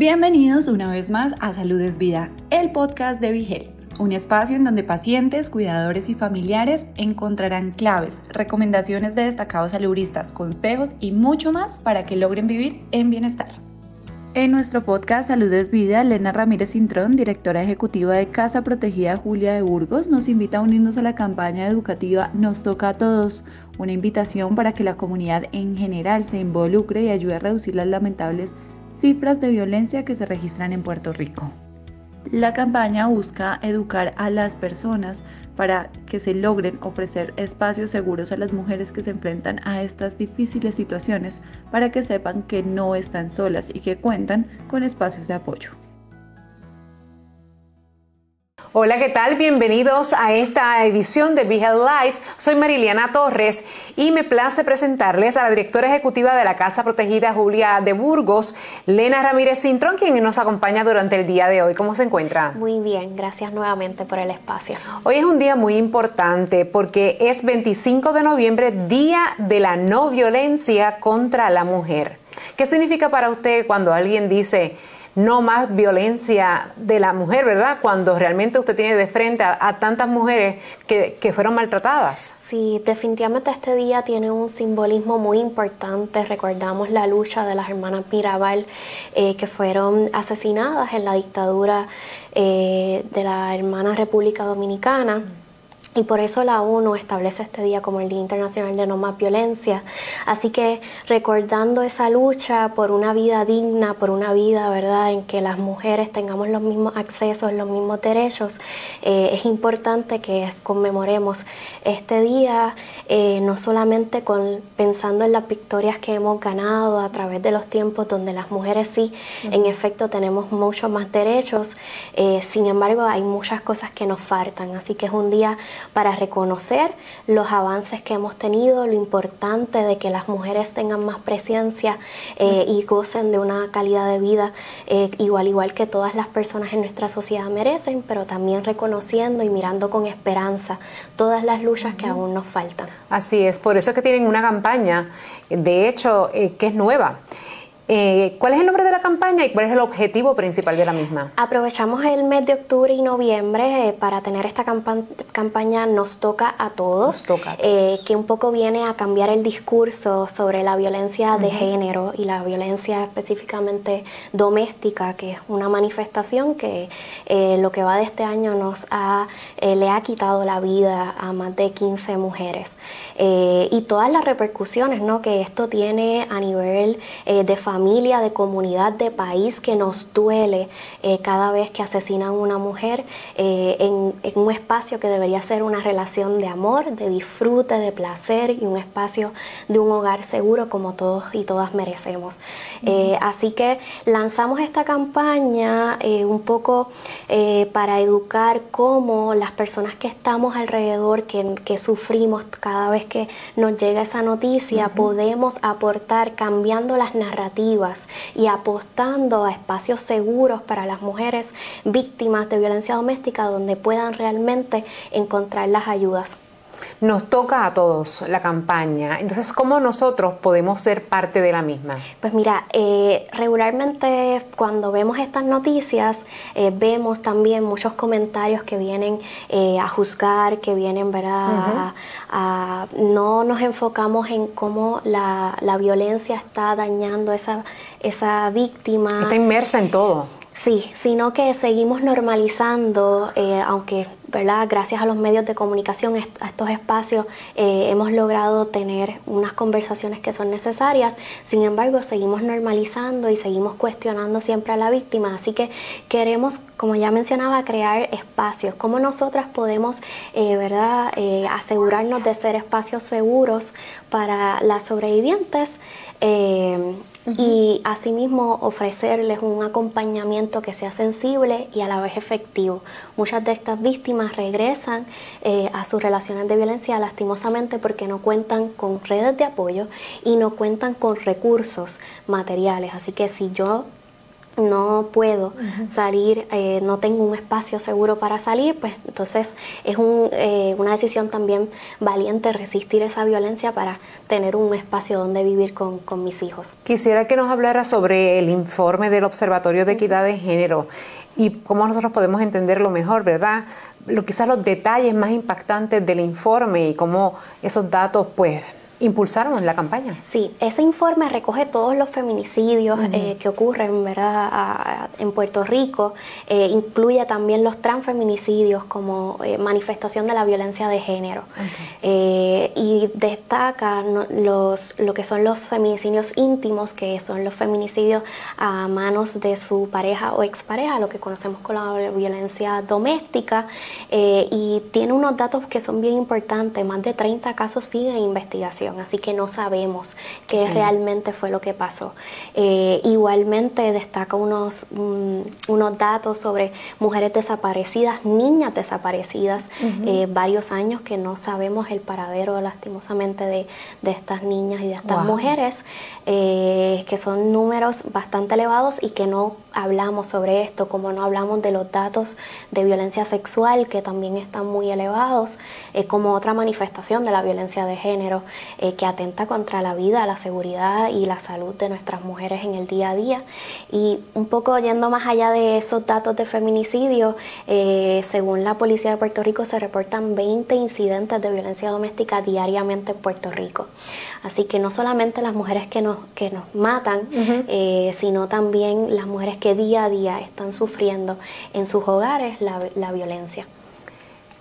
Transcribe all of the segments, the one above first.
Bienvenidos una vez más a Salud es Vida, el podcast de Vigel, un espacio en donde pacientes, cuidadores y familiares encontrarán claves, recomendaciones de destacados saludistas, consejos y mucho más para que logren vivir en bienestar. En nuestro podcast Salud es Vida, Elena Ramírez Cintrón, directora ejecutiva de Casa Protegida Julia de Burgos, nos invita a unirnos a la campaña educativa Nos toca a todos, una invitación para que la comunidad en general se involucre y ayude a reducir las lamentables cifras de violencia que se registran en Puerto Rico. La campaña busca educar a las personas para que se logren ofrecer espacios seguros a las mujeres que se enfrentan a estas difíciles situaciones para que sepan que no están solas y que cuentan con espacios de apoyo. Hola, ¿qué tal? Bienvenidos a esta edición de Be Life. Soy Mariliana Torres y me place presentarles a la directora ejecutiva de la Casa Protegida Julia de Burgos, Lena Ramírez Cintrón, quien nos acompaña durante el día de hoy. ¿Cómo se encuentra? Muy bien, gracias nuevamente por el espacio. Hoy es un día muy importante porque es 25 de noviembre, Día de la No Violencia contra la Mujer. ¿Qué significa para usted cuando alguien dice no más violencia de la mujer, ¿verdad? Cuando realmente usted tiene de frente a, tantas mujeres que, fueron maltratadas. Sí, definitivamente este día tiene un simbolismo muy importante. Recordamos la lucha de las hermanas Mirabal eh, que fueron asesinadas en la dictadura eh, de la hermana República Dominicana. Y por eso la ONU establece este día como el Día Internacional de No Más Violencia. Así que recordando esa lucha por una vida digna, por una vida, ¿verdad?, en que las mujeres tengamos los mismos accesos, los mismos derechos, eh, es importante que conmemoremos este día, eh, no solamente con, pensando en las victorias que hemos ganado a través de los tiempos donde las mujeres sí, en efecto, tenemos muchos más derechos, eh, sin embargo, hay muchas cosas que nos faltan. Así que es un día para reconocer los avances que hemos tenido, lo importante de que las mujeres tengan más presencia eh, y gocen de una calidad de vida eh, igual igual que todas las personas en nuestra sociedad merecen, pero también reconociendo y mirando con esperanza todas las luchas que aún nos faltan. Así es, por eso es que tienen una campaña, de hecho, eh, que es nueva. Eh, ¿Cuál es el nombre de la campaña y cuál es el objetivo principal de la misma? Aprovechamos el mes de octubre y noviembre eh, para tener esta campaña Nos toca a todos, eh, que un poco viene a cambiar el discurso sobre la violencia de género y la violencia específicamente doméstica, que es una manifestación que lo que va de este año nos ha, le ha quitado la vida a más de 15 mujeres. y todas las repercusiones ¿no? que esto tiene a nivel de familia familia, de comunidad, de país que nos duele eh, cada vez que asesinan a una mujer eh, en, un espacio que debería ser una relación de amor, de disfrute, de placer y un espacio de un hogar seguro como todos y todas merecemos. Eh, así que lanzamos esta campaña un poco para educar cómo las personas que estamos alrededor, que, sufrimos cada vez que nos llega esa noticia, podemos aportar cambiando las narrativas y apostando a espacios seguros para las mujeres víctimas de violencia doméstica donde puedan realmente encontrar las ayudas. Nos toca a todos la campaña, entonces ¿cómo nosotros podemos ser parte de la misma? Pues mira, eh, regularmente cuando vemos estas noticias eh, vemos también muchos comentarios que vienen eh, a juzgar, que vienen ¿verdad? a, no nos enfocamos en cómo la, la violencia está dañando esa, esa víctima. Está inmersa en todo. Sí, sino que seguimos normalizando, eh, aunque ¿verdad? gracias a los medios de comunicación, a estos espacios, eh, hemos logrado tener unas conversaciones que son necesarias, sin embargo seguimos normalizando y seguimos cuestionando siempre a la víctima, así que queremos, como ya mencionaba, crear espacios, cómo nosotras podemos eh, ¿verdad? asegurarnos de ser espacios seguros para las sobrevivientes y asimismo ofrecerles un acompañamiento que sea sensible y a la vez efectivo. Muchas de estas víctimas regresan eh, a sus relaciones de violencia lastimosamente porque no cuentan con redes de apoyo y no cuentan con recursos materiales. Así que si yo no puedo salir, eh, no tengo un espacio seguro para salir, pues entonces es eh, una decisión también valiente resistir esa violencia para tener un espacio donde vivir con, con, mis hijos. Quisiera que nos hablara sobre el informe del Observatorio de Equidad de Género y cómo nosotros podemos entenderlo mejor, ¿verdad? Lo, quizás los detalles más impactantes del informe y cómo esos datos pues impulsaron la campaña. Sí, ese informe recoge todos los feminicidios eh, que ocurren ¿verdad? en Puerto Rico, eh, incluye también los transfeminicidios como eh, manifestación de la violencia de género. Y destaca los, lo que son los feminicidios íntimos, que son los feminicidios a manos de su pareja o expareja, lo que conocemos como la violencia doméstica, y tiene unos datos que son bien importantes, más de 30 casos siguen en así que no sabemos qué realmente fue lo que pasó. Eh, igualmente destaca unos, mm, unos datos sobre mujeres desaparecidas, niñas desaparecidas, eh, varios años que no sabemos el paradero lastimosamente de, estas niñas y de estas mujeres, eh, que son números bastante elevados y que no hablamos sobre esto, como no hablamos de los datos de violencia sexual que también están muy elevados, como otra manifestación de la violencia de género. Eh, que atenta contra la vida, la seguridad y la salud de nuestras mujeres en el día a día. Y un poco yendo más allá de esos datos de feminicidio, eh, según la Policía de Puerto Rico se reportan 20 incidentes de violencia doméstica diariamente en Puerto Rico. Así que no solamente las mujeres que nos, que nos matan, eh, sino también las mujeres que día a día están sufriendo en sus hogares la, la violencia.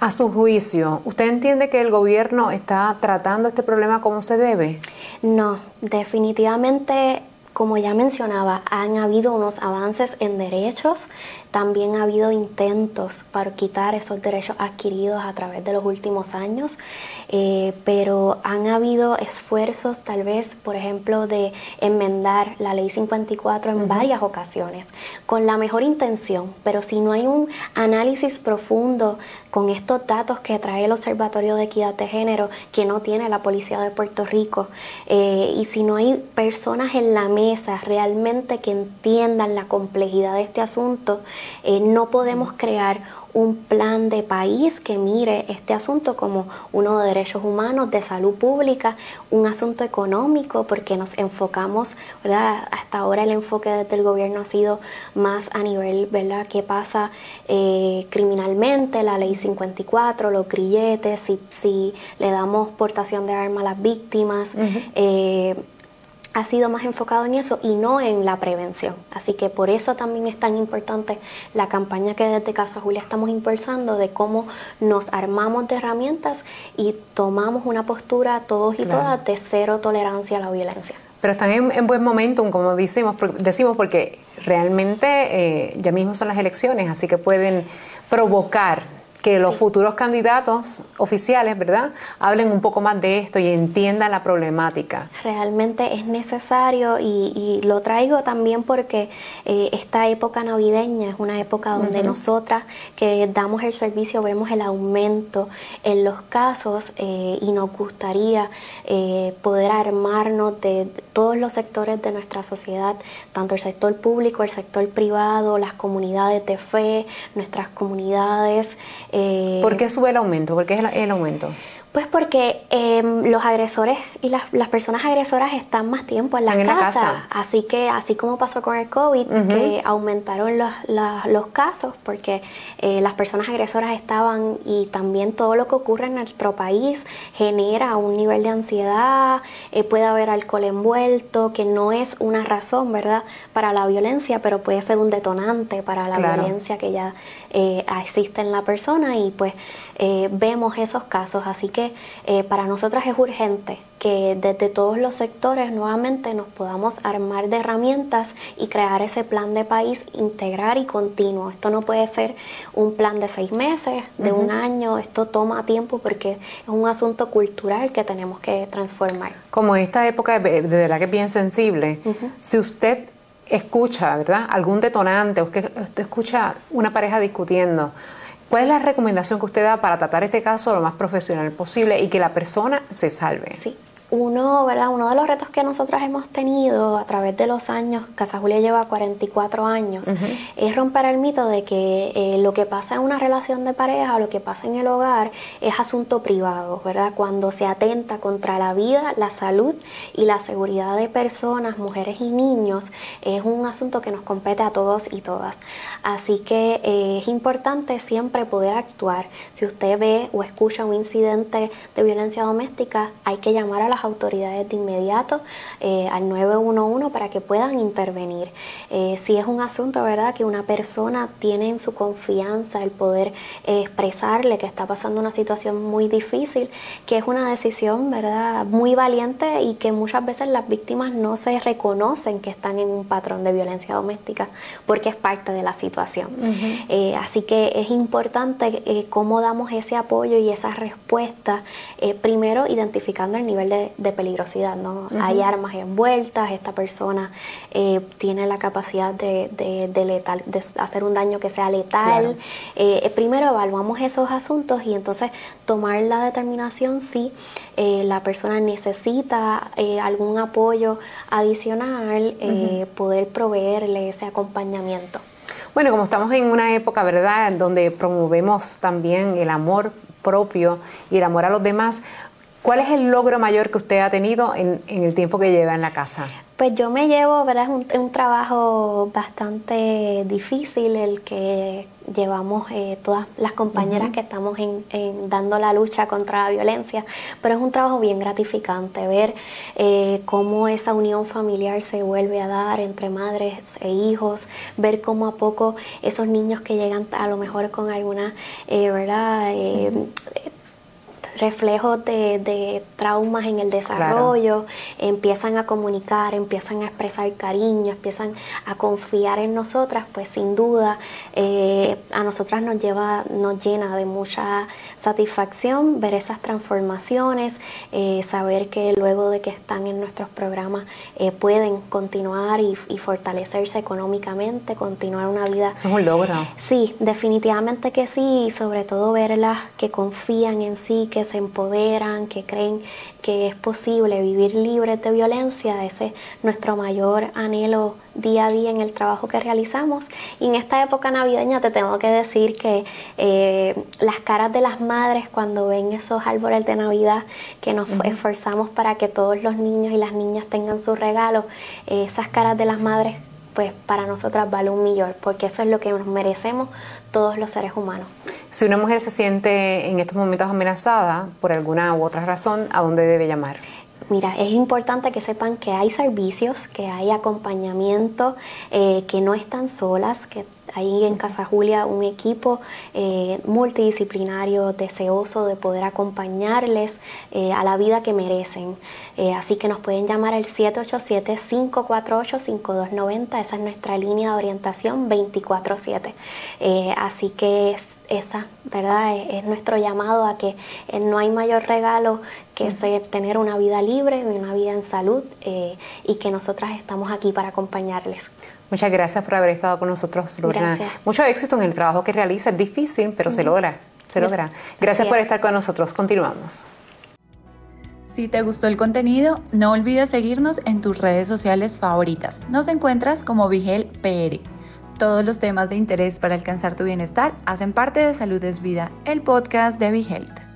A su juicio, ¿usted entiende que el gobierno está tratando este problema como se debe? No, definitivamente, como ya mencionaba, han habido unos avances en derechos, también ha habido intentos para quitar esos derechos adquiridos a través de los últimos años, eh, pero han habido esfuerzos tal vez, por ejemplo, de enmendar la ley 54 en varias ocasiones, con la mejor intención, pero si no hay un análisis profundo con estos datos que trae el Observatorio de Equidad de Género, que no tiene la Policía de Puerto Rico, eh, y si no hay personas en la mesa realmente que entiendan la complejidad de este asunto, eh, no podemos crear un plan de país que mire este asunto como uno de derechos humanos, de salud pública, un asunto económico, porque nos enfocamos, ¿verdad? Hasta ahora el enfoque desde el gobierno ha sido más a nivel, ¿verdad? ¿Qué pasa eh, criminalmente? La ley 54, los grilletes, si, si le damos portación de arma a las víctimas ha sido más enfocado en eso y no en la prevención. Así que por eso también es tan importante la campaña que desde Casa Julia estamos impulsando de cómo nos armamos de herramientas y tomamos una postura todos y todas de cero tolerancia a la violencia. Pero están en, buen momento, como decimos, decimos porque realmente eh, ya mismo son las elecciones, así que pueden provocar que los futuros candidatos oficiales, ¿verdad?, hablen un poco más de esto y entiendan la problemática. Realmente es necesario y, lo traigo también porque eh, esta época navideña es una época donde nosotras que damos el servicio vemos el aumento en los casos eh, y nos gustaría eh, poder armarnos de todos los sectores de nuestra sociedad, tanto el sector público, el sector privado, las comunidades de fe, nuestras comunidades. Eh, ¿Por qué sube el aumento? ¿Por qué es el aumento? Pues porque em, los agresores y las, personas agresoras están más tiempo en, la, casa. Así que, así como pasó con el COVID, que aumentaron los, los, casos porque eh, las personas agresoras estaban y también todo lo que ocurre en nuestro país genera un nivel de ansiedad, eh, puede haber alcohol envuelto, que no es una razón, ¿verdad?, para la violencia, pero puede ser un detonante para la violencia que ya eh, existe en la persona y pues eh, vemos esos casos. Así que eh, para nosotras es urgente que desde todos los sectores nuevamente nos podamos armar de herramientas y crear ese plan de país integrar y continuo. Esto no puede ser un plan de seis meses, de un año, esto toma tiempo porque es un asunto cultural que tenemos que transformar. Como esta época de verdad que es bien sensible, si usted escucha, ¿verdad? Algún detonante, o que usted escucha una pareja discutiendo, ¿Cuál es la recomendación que usted da para tratar este caso lo más profesional posible y que la persona se salve? Sí, uno, ¿verdad? Uno de los retos que nosotros hemos tenido a través de los años, Casa Julia lleva 44 años, es romper el mito de que eh, lo que pasa en una relación de pareja o lo que pasa en el hogar es asunto privado, ¿verdad? Cuando se atenta contra la vida, la salud y la seguridad de personas, mujeres y niños, es un asunto que nos compete a todos y todas. Así que eh, es importante siempre poder actuar. Si usted ve o escucha un incidente de violencia doméstica, hay que llamar a autoridades de inmediato eh, al 911 para que puedan intervenir. Eh, si es un asunto, ¿verdad?, que una persona tiene en su confianza el poder eh, expresarle que está pasando una situación muy difícil, que es una decisión, ¿verdad?, muy valiente y que muchas veces las víctimas no se reconocen que están en un patrón de violencia doméstica porque es parte de la situación. así que es importante cómo damos ese apoyo y esa respuesta, primero identificando el nivel de, de, peligrosidad, ¿no? Hay armas envueltas, esta persona eh, tiene la capacidad de, de, letal, de hacer un daño que sea letal. Eh, eh, primero evaluamos esos asuntos y entonces tomar la determinación si la persona necesita algún apoyo adicional, poder proveerle ese acompañamiento. Bueno, como estamos en una época, ¿verdad?, donde promovemos también el amor propio y el amor a los demás, ¿Cuál es el logro mayor que usted ha tenido en, el tiempo que lleva en la casa? Pues yo me llevo, ¿verdad? Es un, trabajo bastante difícil el que llevamos eh, todas las compañeras que estamos en, dando la lucha contra la violencia, pero es un trabajo bien gratificante ver eh, cómo esa unión familiar se vuelve a dar entre madres e hijos, ver cómo a poco esos niños que llegan a lo mejor con alguna, eh, ¿verdad? Reflejos de, traumas en el desarrollo, empiezan a comunicar, empiezan a expresar cariño, empiezan a confiar en nosotras, pues sin duda eh, a nosotras nos lleva, nos llena de mucha satisfacción ver esas transformaciones, eh, saber que luego de que están en nuestros programas eh, pueden continuar y, fortalecerse económicamente, continuar una vida. Eso es un logro. Sí, definitivamente que sí, y sobre todo verlas que confían en sí, que se empoderan, que creen que es posible vivir libres de violencia, ese es nuestro mayor anhelo día a día en el trabajo que realizamos. Y en esta época navideña te tengo que decir que eh, las caras de las madres cuando ven esos árboles de Navidad que nos esforzamos para que todos los niños y las niñas tengan sus regalos, eh, esas caras de las madres pues para nosotras vale un millón, porque eso es lo que nos merecemos todos los seres humanos. Si una mujer se siente en estos momentos amenazada por alguna u otra razón, ¿a dónde debe llamar? Mira, es importante que sepan que hay servicios, que hay acompañamiento, eh, que no están solas, que hay en Casa Julia un equipo eh, multidisciplinario deseoso de poder acompañarles eh, a la vida que merecen. así que nos pueden llamar al 787-548-5290, esa es nuestra línea de orientación 24-7. así que esa, ¿verdad? Es, nuestro llamado a que eh, no hay mayor regalo que tener una vida libre, y una vida en salud eh, y que nosotras estamos aquí para acompañarles. Muchas gracias por haber estado con nosotros, Lorna. Mucho éxito en el trabajo que realiza. Es difícil, pero se logra. Se logra. Gracias por estar con nosotros. Continuamos. Si te gustó el contenido, no olvides seguirnos en tus redes sociales favoritas. Nos encuentras como Vigel PR. Todos los temas de interés para alcanzar tu bienestar hacen parte de Salud es Vida, el podcast de Health.